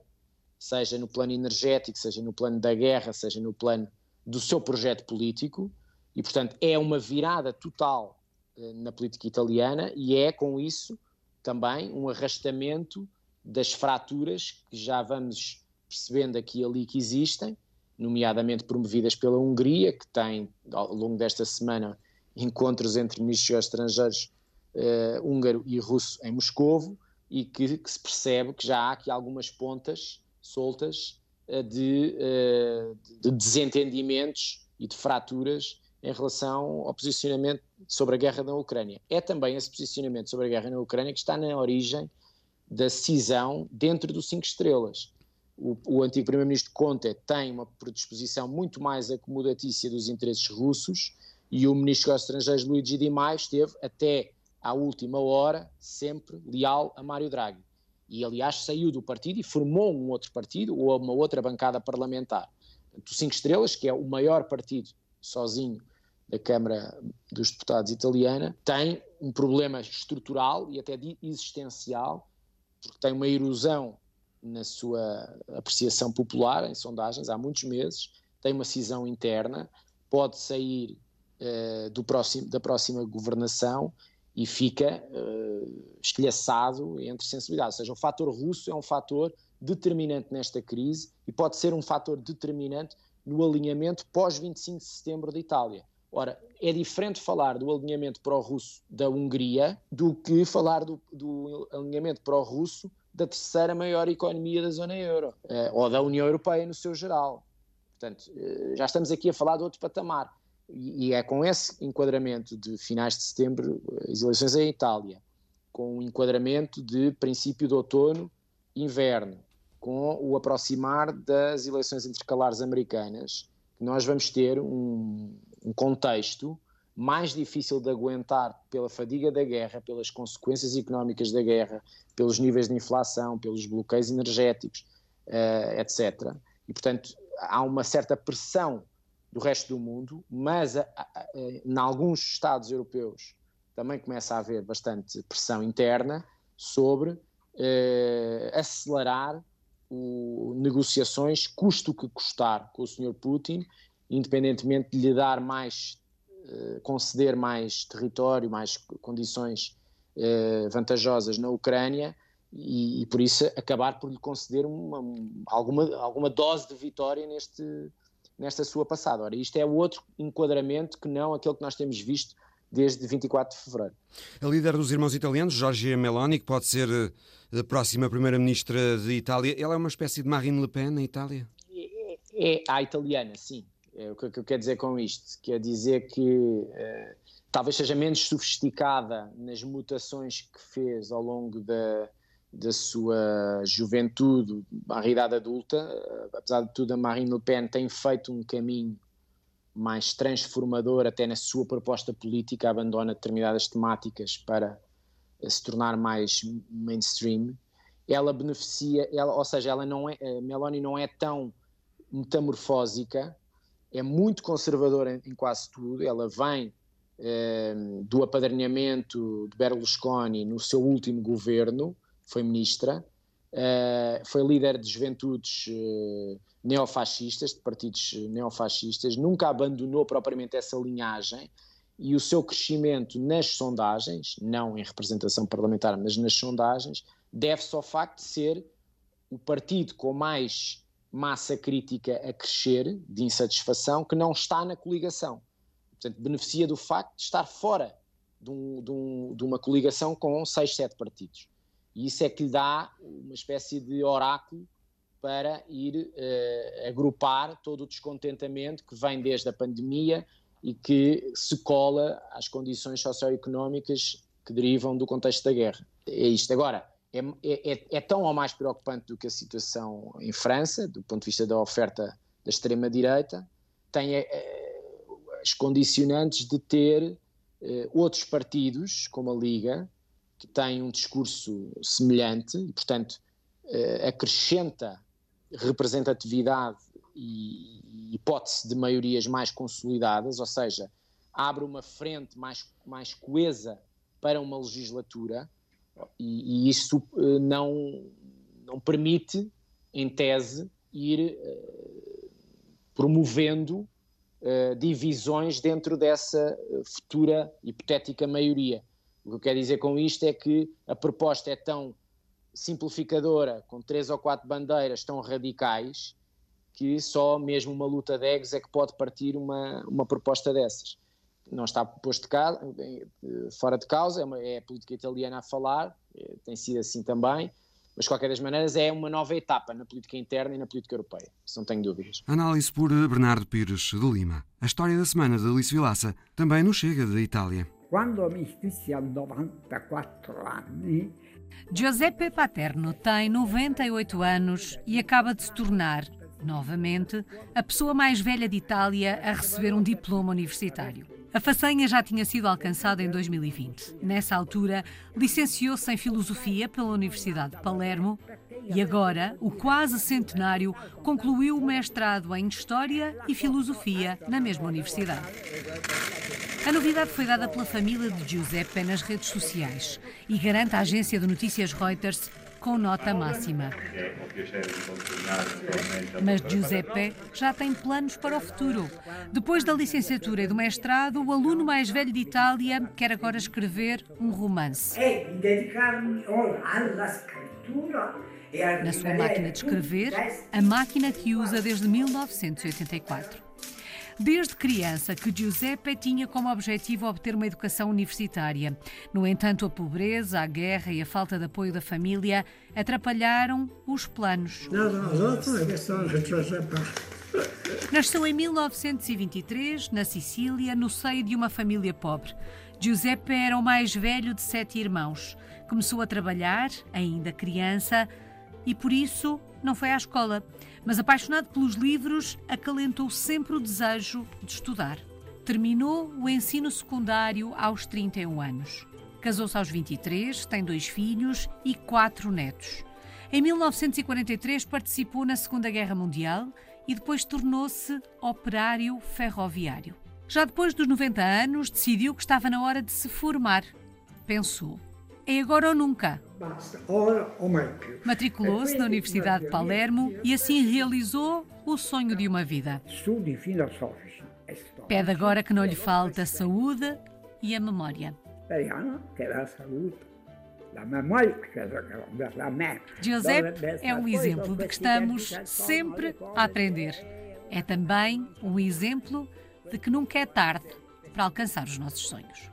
seja no plano energético, seja no plano da guerra, seja no plano do seu projeto político, e portanto é uma virada total uh, na política italiana e é com isso também um arrastamento das fraturas que já vamos percebendo aqui e ali que existem, nomeadamente promovidas pela Hungria, que tem ao longo desta semana encontros entre ministros estrangeiros uh, húngaro e russo em Moscovo e que, que, se percebe que já há aqui algumas pontas soltas uh, de, uh, de, desentendimentos e de fraturas em relação ao posicionamento sobre a guerra na Ucrânia. É também esse posicionamento sobre a guerra na Ucrânia que está na origem da cisão dentro do Cinco Estrelas. O, o antigo primeiro-ministro Conte tem uma predisposição muito mais acomodatícia dos interesses russos e o ministro dos Estrangeiros Luigi Di Maio esteve até à última hora sempre leal a Mário Draghi. E, aliás, saiu do partido e formou um outro partido ou uma outra bancada parlamentar. O Cinco Estrelas, que é o maior partido sozinho da Câmara dos Deputados italiana, tem um problema estrutural e até existencial, porque tem uma erosão na sua apreciação popular em sondagens há muitos meses, tem uma cisão interna, pode sair uh, do próximo, da próxima governação e fica uh, estilhaçado entre sensibilidades. Ou seja, o fator russo é um fator determinante nesta crise e pode ser um fator determinante no alinhamento pós-25 de setembro da Itália. Ora, é diferente falar do alinhamento pró-russo da Hungria do que falar do, do alinhamento pró-russo da terceira maior economia da zona euro, uh, ou da União Europeia no seu geral. Portanto, uh, já estamos aqui a falar de outro patamar. E, é com esse enquadramento de finais de setembro, as eleições em Itália, com o enquadramento de princípio de outono, inverno, com o aproximar das eleições intercalares americanas, que nós vamos ter um, um contexto mais difícil de aguentar pela fadiga da guerra, pelas consequências económicas da guerra, pelos níveis de inflação, pelos bloqueios energéticos, uh, etc. E, portanto, há uma certa pressão do resto do mundo, mas em alguns Estados europeus também começa a haver bastante pressão interna sobre eh, acelerar o, negociações, custo que custar, com o Sr. Putin, independentemente de lhe dar mais, eh, conceder mais território, mais condições eh, vantajosas na Ucrânia, e, e, por isso acabar por lhe conceder uma, alguma, alguma dose de vitória neste, nesta sua passada. Ora, isto é outro enquadramento que não aquele que nós temos visto desde 24 de fevereiro. A líder dos irmãos italianos, Giorgia Meloni, que pode ser eh, a próxima primeira-ministra de Itália, ela é uma espécie de Marine Le Pen na Itália? É, é a italiana, sim. É o que eu quero dizer com isto. Quer dizer que eh, talvez seja menos sofisticada nas mutações que fez ao longo da, da sua juventude, à idade adulta. Eh, apesar de tudo, a Marine Le Pen tem feito um caminho mais transformador até na sua proposta política, abandona determinadas temáticas para eh, se tornar mais mainstream. Ela beneficia, ela, ou seja, ela não é, a Meloni não é tão metamorfósica, é muito conservadora em, em quase tudo. Ela vem eh, do apadrinhamento de Berlusconi no seu último governo, foi ministra, eh, foi líder de juventudes eh, neofascistas, de partidos neofascistas, nunca abandonou propriamente essa linhagem e o seu crescimento nas sondagens, não em representação parlamentar, mas nas sondagens, deve-se ao facto de ser o partido com mais massa crítica a crescer, de insatisfação, que não está na coligação. Portanto, beneficia do facto de estar fora de, um, de, um, de uma coligação com seis, sete partidos. E isso é que lhe dá uma espécie de oráculo para ir uh, agrupar todo o descontentamento que vem desde a pandemia e que se cola às condições socioeconómicas que derivam do contexto da guerra. É isto. Agora, é, é, é, é tão ou mais preocupante do que a situação em França, do ponto de vista da oferta da extrema-direita, tem uh, as condicionantes de ter uh, outros partidos, como a Liga, que têm um discurso semelhante e, portanto, acrescenta representatividade e hipótese de maiorias mais consolidadas, ou seja, abre uma frente mais, mais coesa para uma legislatura e, e isso uh, não, não permite, em tese, ir uh, promovendo divisões dentro dessa futura hipotética maioria. O que eu quero dizer com isto é que a proposta é tão simplificadora, com três ou quatro bandeiras tão radicais, que só mesmo uma luta de egos é que pode partir uma, uma proposta dessas. Não está posto de causa, fora de causa, é, uma, é a política italiana a falar, é, tem sido assim também, mas de qualquer das maneiras é uma nova etapa na política interna e na política europeia, isso não tenho dúvidas. Análise por Bernardo Pires de Lima. A história da semana de Alice Vilaça também nos chega da Itália. Quando mi a 94 anni Giuseppe Paterno tem 98 anos e acaba de se tornar, novamente, a pessoa mais velha de Itália a receber um diploma universitário. A façanha já tinha sido alcançada em 2020. Nessa altura, licenciou-se em Filosofia pela Universidade de Palermo e agora, o quase centenário, concluiu o mestrado em História e Filosofia na mesma universidade. A novidade foi dada pela família de Giuseppe nas redes sociais e garante a agência de notícias Reuters com nota máxima. Mas Giuseppe já tem planos para o futuro. Depois da licenciatura e do mestrado, o aluno mais velho de Itália quer agora escrever um romance. Na sua máquina de escrever, a máquina que usa desde 1984. Desde criança que Giuseppe tinha como objetivo obter uma educação universitária. No entanto, a pobreza, a guerra e a falta de apoio da família atrapalharam os planos. Nasceu em 1923, na Sicília, no seio de uma família pobre. Giuseppe era o mais velho de sete irmãos. Começou a trabalhar, ainda criança, e por isso não foi à escola, mas apaixonado pelos livros, acalentou sempre o desejo de estudar. Terminou o ensino secundário aos 31 anos. Casou-se aos 23, tem dois filhos e quatro netos. Em 1943 participou na Segunda Guerra Mundial e depois tornou-se operário ferroviário. Já depois dos 90 anos, decidiu que estava na hora de se formar. Pensou: é agora ou nunca. Matriculou-se na Universidade de Palermo e assim realizou o sonho de uma vida. Pede agora que não lhe falte a saúde e a memória. Giuseppe é um exemplo de que estamos sempre a aprender. É também um exemplo de que nunca é tarde para alcançar os nossos sonhos.